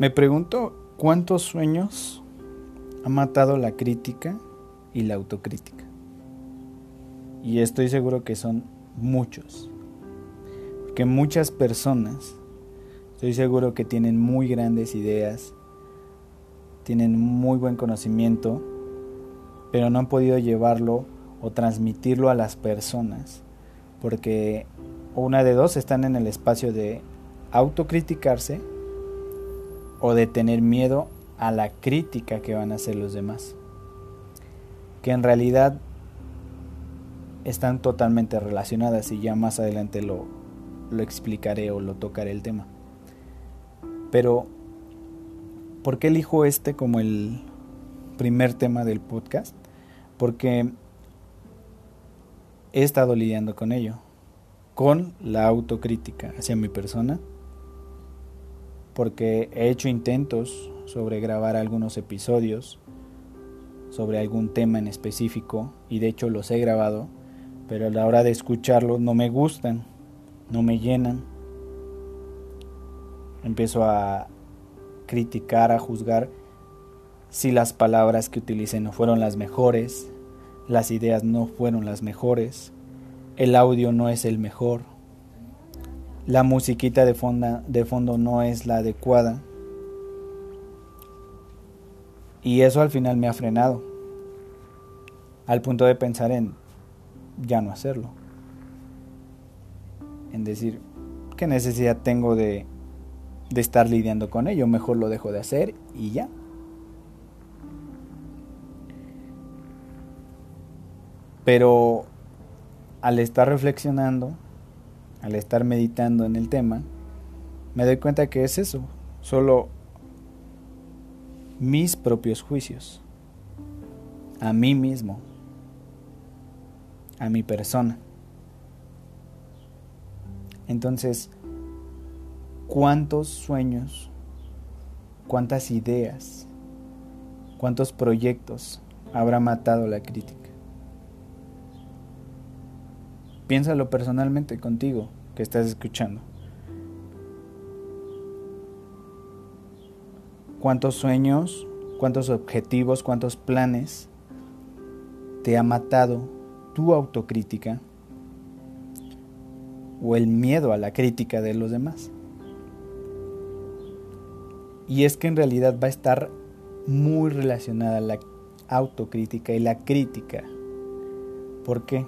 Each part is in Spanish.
Me pregunto cuántos sueños ha matado la crítica y la autocrítica. Y estoy seguro que son muchos. Que muchas personas, estoy seguro que tienen muy grandes ideas, tienen muy buen conocimiento, pero no han podido llevarlo o transmitirlo a las personas. Porque una de dos están en el espacio de autocriticarse o de tener miedo a la crítica que van a hacer los demás. Que en realidad están totalmente relacionadas y ya más adelante lo, lo explicaré o lo tocaré el tema. Pero, ¿por qué elijo este como el primer tema del podcast? Porque he estado lidiando con ello, con la autocrítica hacia mi persona, porque he hecho intentos sobre grabar algunos episodios, sobre algún tema en específico, y de hecho los he grabado, pero a la hora de escucharlos no me gustan, no me llenan. Empiezo a criticar, a juzgar si las palabras que utilicé no fueron las mejores, las ideas no fueron las mejores, el audio no es el mejor, la musiquita de, de fondo no es la adecuada. Y eso al final me ha frenado, al punto de pensar en ya no hacerlo, en decir, ¿qué necesidad tengo de, de estar lidiando con ello? Mejor lo dejo de hacer y ya. Pero al estar reflexionando, al estar meditando en el tema, me doy cuenta que es eso, solo mis propios juicios, a mí mismo, a mi persona. Entonces, ¿cuántos sueños, cuántas ideas, cuántos proyectos habrá matado la crítica? Piénsalo personalmente contigo que estás escuchando. ¿Cuántos sueños, cuántos objetivos, cuántos planes te ha matado tu autocrítica o el miedo a la crítica de los demás? Y es que en realidad va a estar muy relacionada la autocrítica y la crítica. ¿Por qué?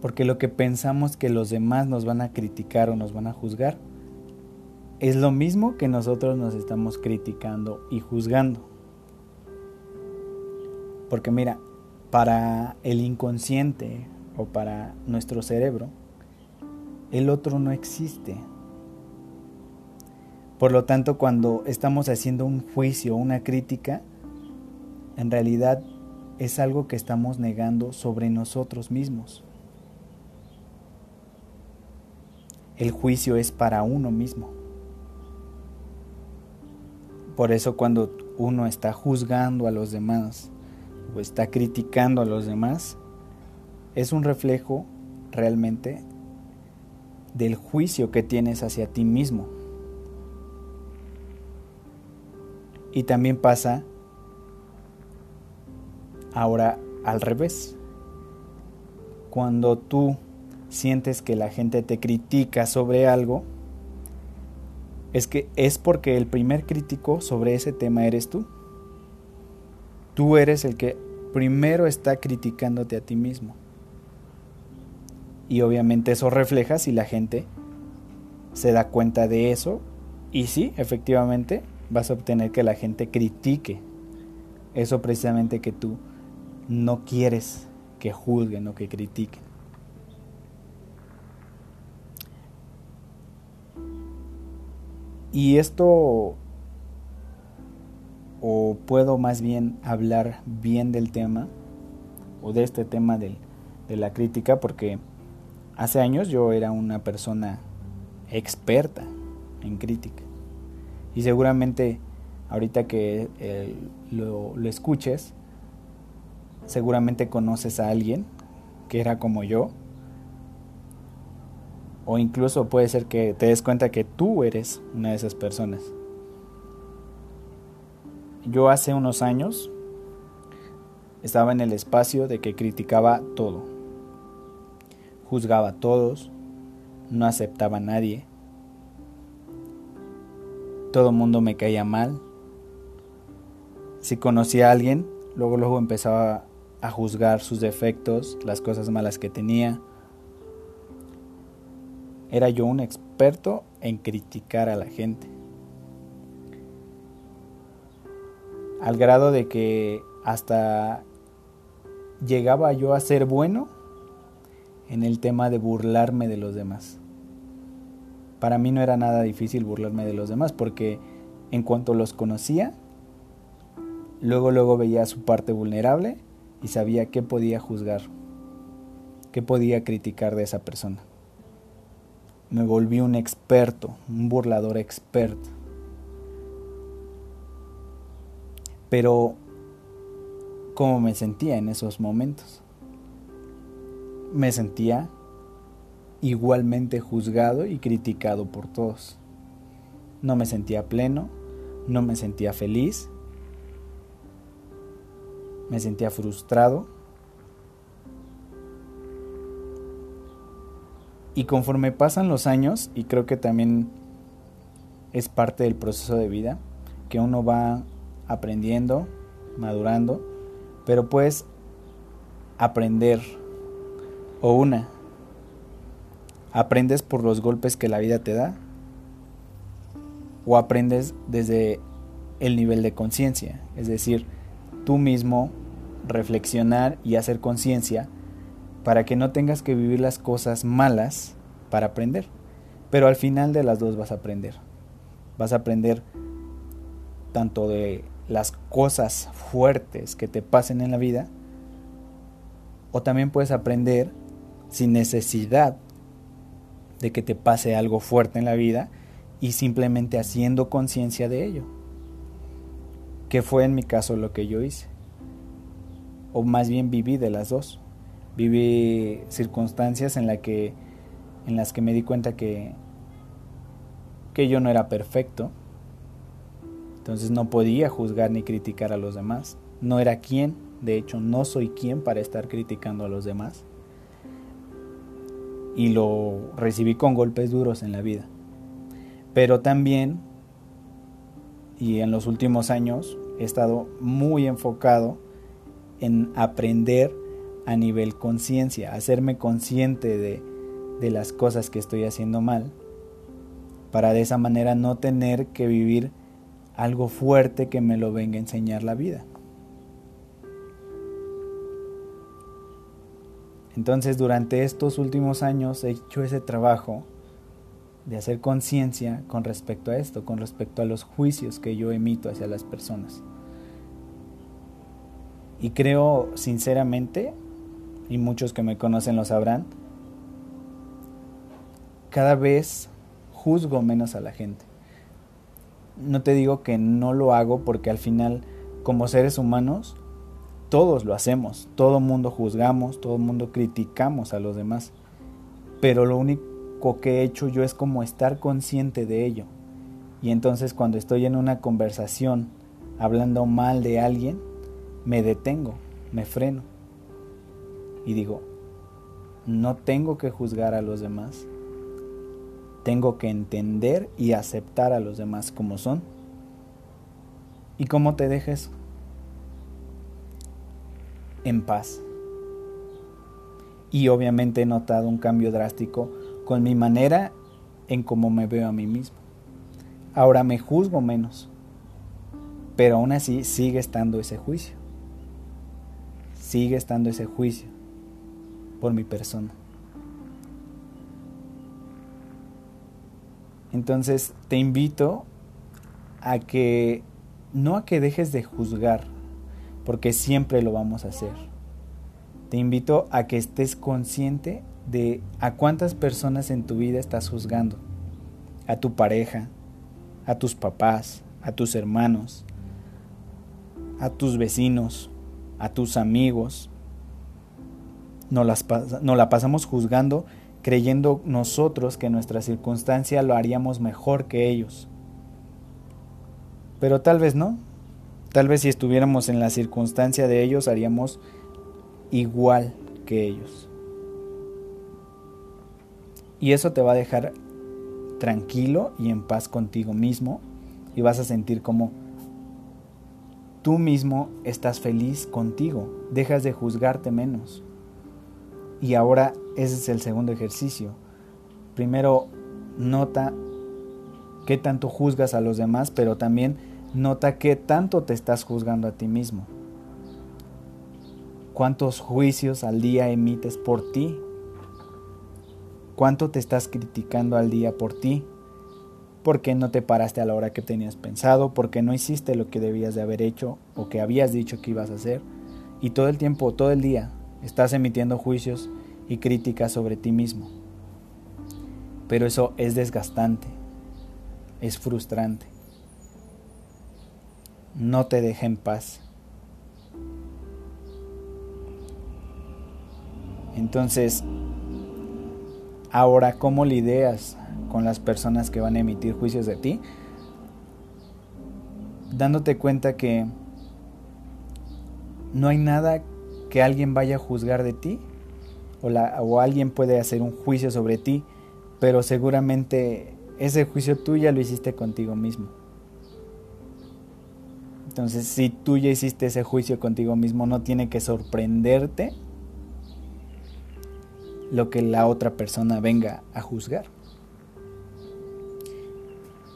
Porque lo que pensamos que los demás nos van a criticar o nos van a juzgar es lo mismo que nosotros nos estamos criticando y juzgando. Porque mira, para el inconsciente o para nuestro cerebro, el otro no existe. Por lo tanto, cuando estamos haciendo un juicio, una crítica, en realidad es algo que estamos negando sobre nosotros mismos. El juicio es para uno mismo. Por eso cuando uno está juzgando a los demás o está criticando a los demás, es un reflejo realmente del juicio que tienes hacia ti mismo. Y también pasa ahora al revés. Cuando tú sientes que la gente te critica sobre algo, es que es porque el primer crítico sobre ese tema eres tú. Tú eres el que primero está criticándote a ti mismo. Y obviamente eso refleja si la gente se da cuenta de eso y sí, efectivamente, vas a obtener que la gente critique eso precisamente que tú no quieres que juzguen o que critiquen. Y esto, o puedo más bien hablar bien del tema, o de este tema de la crítica, porque hace años yo era una persona experta en crítica. Y seguramente ahorita que eh, lo escuches, seguramente conoces a alguien que era como yo, O incluso puede ser que te des cuenta que tú eres una de esas personas. Yo hace unos años estaba en el espacio de que criticaba todo. Juzgaba a todos, no aceptaba a nadie. Todo mundo me caía mal. Si conocía a alguien, luego luego empezaba a juzgar sus defectos, las cosas malas que tenía. Era yo un experto en criticar a la gente. Al grado de que hasta llegaba yo a ser bueno en el tema de burlarme de los demás. Para mí no era nada difícil burlarme de los demás porque en cuanto los conocía, luego luego veía su parte vulnerable y sabía qué podía juzgar, qué podía criticar de esa persona. Me volví un experto, un burlador experto. Pero, ¿cómo me sentía en esos momentos? Me sentía igualmente juzgado y criticado por todos. No me sentía pleno, no me sentía feliz me sentía frustrado. Y conforme pasan los años, y creo que también es parte del proceso de vida, que uno va aprendiendo, madurando, pero puedes aprender, o una, aprendes por los golpes que la vida te da, o aprendes desde el nivel de conciencia, es decir, tú mismo reflexionar y hacer conciencia para que no tengas que vivir las cosas malas para aprender. Pero al final de las dos vas a aprender. Vas a aprender tanto de las cosas fuertes que te pasen en la vida, o también puedes aprender sin necesidad de que te pase algo fuerte en la vida y simplemente haciendo conciencia de ello que fue en mi caso lo que yo hice. O más bien viví de las dos. Viví circunstancias en, que, en las que me di cuenta que, que yo no era perfecto. Entonces no podía juzgar ni criticar a los demás. No era quien, de hecho no soy quien para estar criticando a los demás. Y lo recibí con golpes duros en la vida. Pero también y en los últimos años he estado muy enfocado en aprender a nivel conciencia, hacerme consciente de, de las cosas que estoy haciendo mal, para de esa manera no tener que vivir algo fuerte que me lo venga a enseñar la vida. Entonces durante estos últimos años he hecho ese trabajo de hacer conciencia con respecto a esto, con respecto a los juicios que yo emito hacia las personas. Y creo sinceramente, y muchos que me conocen lo sabrán, cada vez juzgo menos a la gente. No te digo que no lo hago porque al final, como seres humanos, todos lo hacemos, todo mundo juzgamos, todo mundo criticamos a los demás. Pero lo único que he hecho yo es como estar consciente de ello. Y entonces cuando estoy en una conversación hablando mal de alguien, me detengo, me freno y digo, no tengo que juzgar a los demás, tengo que entender y aceptar a los demás como son. ¿Y cómo te dejes? En paz. Y obviamente he notado un cambio drástico con mi manera en cómo me veo a mí mismo. Ahora me juzgo menos, pero aún así sigue estando ese juicio. Sigue estando ese juicio por mi persona. Entonces te invito a que no a que dejes de juzgar, porque siempre lo vamos a hacer. Te invito a que estés consciente de a cuántas personas en tu vida estás juzgando. A tu pareja, a tus papás, a tus hermanos, a tus vecinos, a tus amigos. No, las, la pasamos juzgando creyendo nosotros que nuestra circunstancia lo haríamos mejor que ellos. Pero tal vez no. Tal vez si estuviéramos en la circunstancia de ellos haríamos igual que ellos. Y eso te va a dejar tranquilo y en paz contigo mismo y vas a sentir como tú mismo estás feliz contigo, dejas de juzgarte menos. Y ahora ese es el segundo ejercicio. Primero nota qué tanto juzgas a los demás, pero también nota qué tanto te estás juzgando a ti mismo. ¿Cuántos juicios al día emites por ti? ¿Cuánto te estás criticando al día por ti? ¿Por qué no te paraste a la hora que tenías pensado? ¿Por qué no hiciste lo que debías de haber hecho o que habías dicho que ibas a hacer? Y todo el tiempo, todo el día, estás emitiendo juicios y críticas sobre ti mismo. Pero eso es desgastante, es frustrante. No te deja en paz. Entonces, ahora, ¿cómo lidias con las personas que van a emitir juicios de ti? Dándote cuenta que no hay nada que alguien vaya a juzgar de ti o, o alguien puede hacer un juicio sobre ti, pero seguramente ese juicio tú ya lo hiciste contigo mismo. Entonces, si tú ya hiciste ese juicio contigo mismo, no tiene que sorprenderte lo que la otra persona venga a juzgar.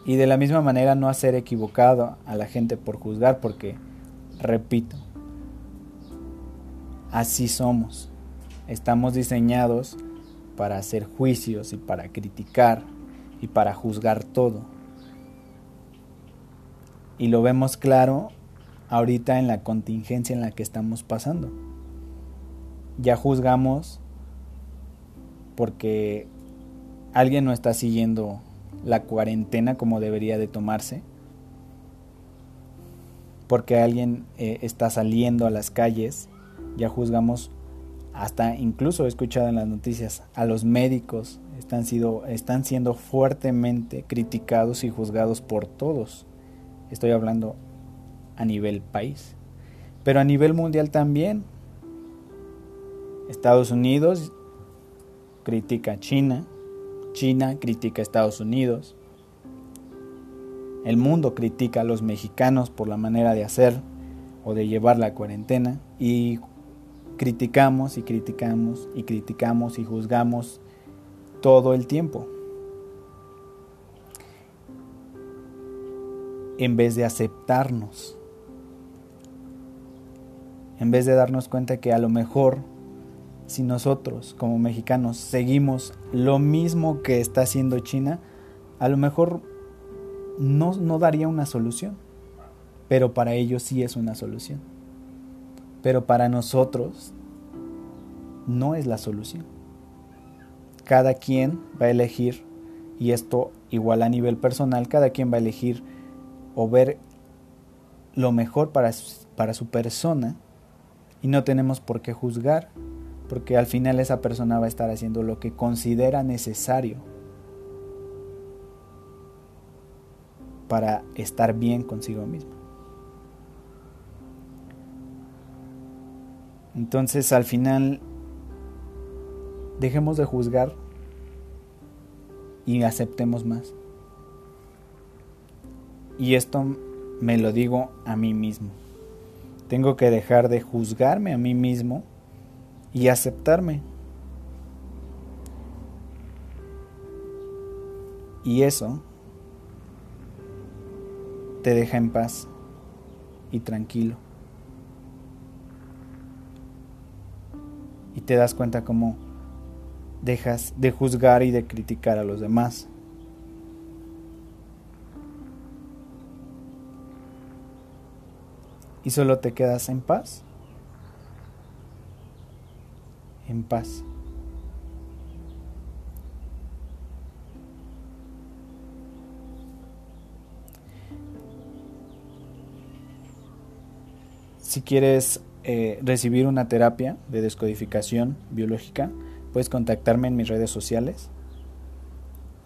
Y de la misma manera no hacer equivocado a la gente por juzgar, porque, repito, así somos. Estamos diseñados para hacer juicios y para criticar y para juzgar todo. Y lo vemos claro ahorita en la contingencia en la que estamos pasando. Ya juzgamos porque alguien no está siguiendo la cuarentena como debería de tomarse, porque alguien eh, está saliendo a las calles, ya juzgamos, hasta incluso he escuchado en las noticias, a los médicos están, están siendo fuertemente criticados y juzgados por todos. Estoy hablando a nivel país, pero a nivel mundial también. Estados Unidos critica a China, China critica a Estados Unidos, el mundo critica a los mexicanos por la manera de hacer o de llevar la cuarentena y criticamos y criticamos y criticamos y juzgamos todo el tiempo. En vez de aceptarnos, en vez de darnos cuenta que a lo mejor si nosotros como mexicanos seguimos lo mismo que está haciendo China, a lo mejor no, no daría una solución, pero para ellos sí es una solución. Pero para nosotros no es la solución. Cada quien va a elegir, y esto igual a nivel personal, cada quien va a elegir o ver lo mejor para, para su persona y no tenemos por qué juzgar porque al final esa persona va a estar haciendo lo que considera necesario para estar bien consigo mismo. Entonces al final dejemos de juzgar y aceptemos más. Y esto me lo digo a mí mismo. Tengo que dejar de juzgarme a mí mismo y aceptarme. Y eso te deja en paz y tranquilo. Te das cuenta cómo dejas de juzgar y de criticar a los demás. Y solo te quedas en paz en paz. Si quieres eh, recibir una terapia de descodificación biológica, puedes contactarme en mis redes sociales.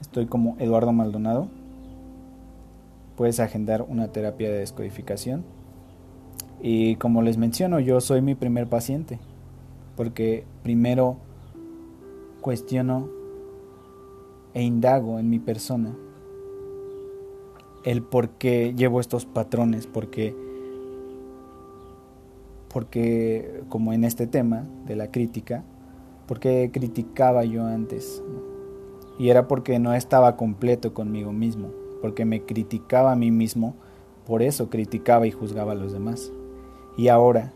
Estoy como Eduardo Maldonado. Puedes agendar una terapia de descodificación. Y como les menciono, yo soy mi primer paciente. Porque primero cuestiono e indago en mi persona el por qué llevo estos patrones, porque porque como en este tema de la crítica, porque criticaba yo antes. Y era porque no estaba completo conmigo mismo, porque me criticaba a mí mismo, por eso criticaba y juzgaba a los demás. Y ahora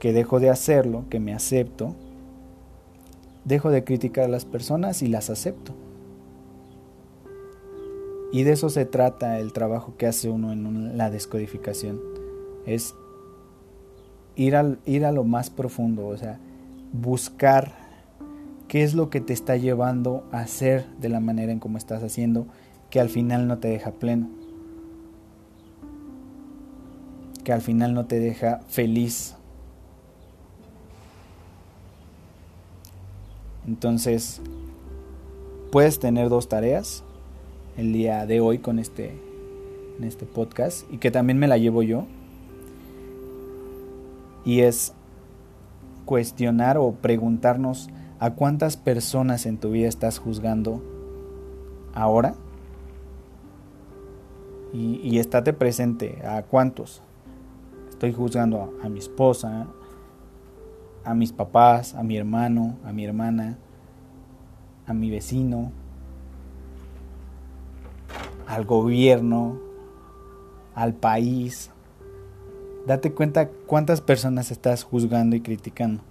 que dejo de hacerlo, que me acepto, dejo de criticar a las personas y las acepto. Y de eso se trata el trabajo que hace uno en la descodificación. Es ir, al, ir a lo más profundo, o sea, buscar qué es lo que te está llevando a hacer de la manera en cómo estás haciendo, que al final no te deja pleno, que al final no te deja feliz. Entonces, puedes tener dos tareas el día de hoy con este, en este podcast y que también me la llevo yo. Y es cuestionar o preguntarnos a cuántas personas en tu vida estás juzgando ahora. Y, y estate presente a cuántos. Estoy juzgando a mi esposa, a mis papás, a mi hermano, a mi hermana, a mi vecino, al gobierno, al país. Date cuenta cuántas personas estás juzgando y criticando.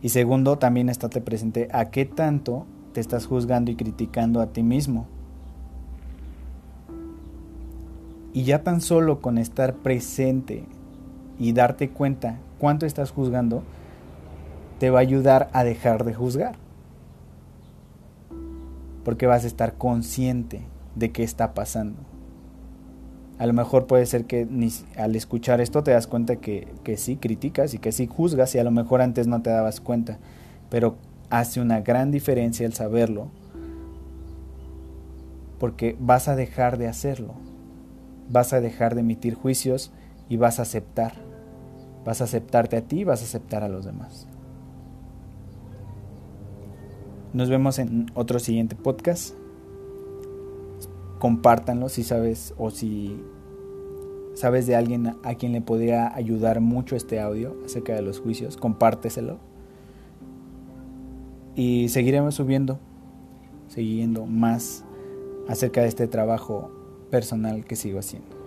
Y segundo, también estate presente a qué tanto te estás juzgando y criticando a ti mismo. Y ya tan solo con estar presente y darte cuenta cuánto estás juzgando, te va a ayudar a dejar de juzgar. Porque vas a estar consciente de qué está pasando. A lo mejor puede ser que ni, al escuchar esto te das cuenta que, que sí criticas y que sí juzgas y a lo mejor antes no te dabas cuenta, pero hace una gran diferencia el saberlo porque vas a dejar de hacerlo, vas a dejar de emitir juicios y vas a aceptar, vas a aceptarte a ti y vas a aceptar a los demás. Nos vemos en otro siguiente podcast compártanlo si sabes o si sabes de alguien a quien le podría ayudar mucho este audio acerca de los juicios, compárteselo. Y seguiremos subiendo, siguiendo más acerca de este trabajo personal que sigo haciendo.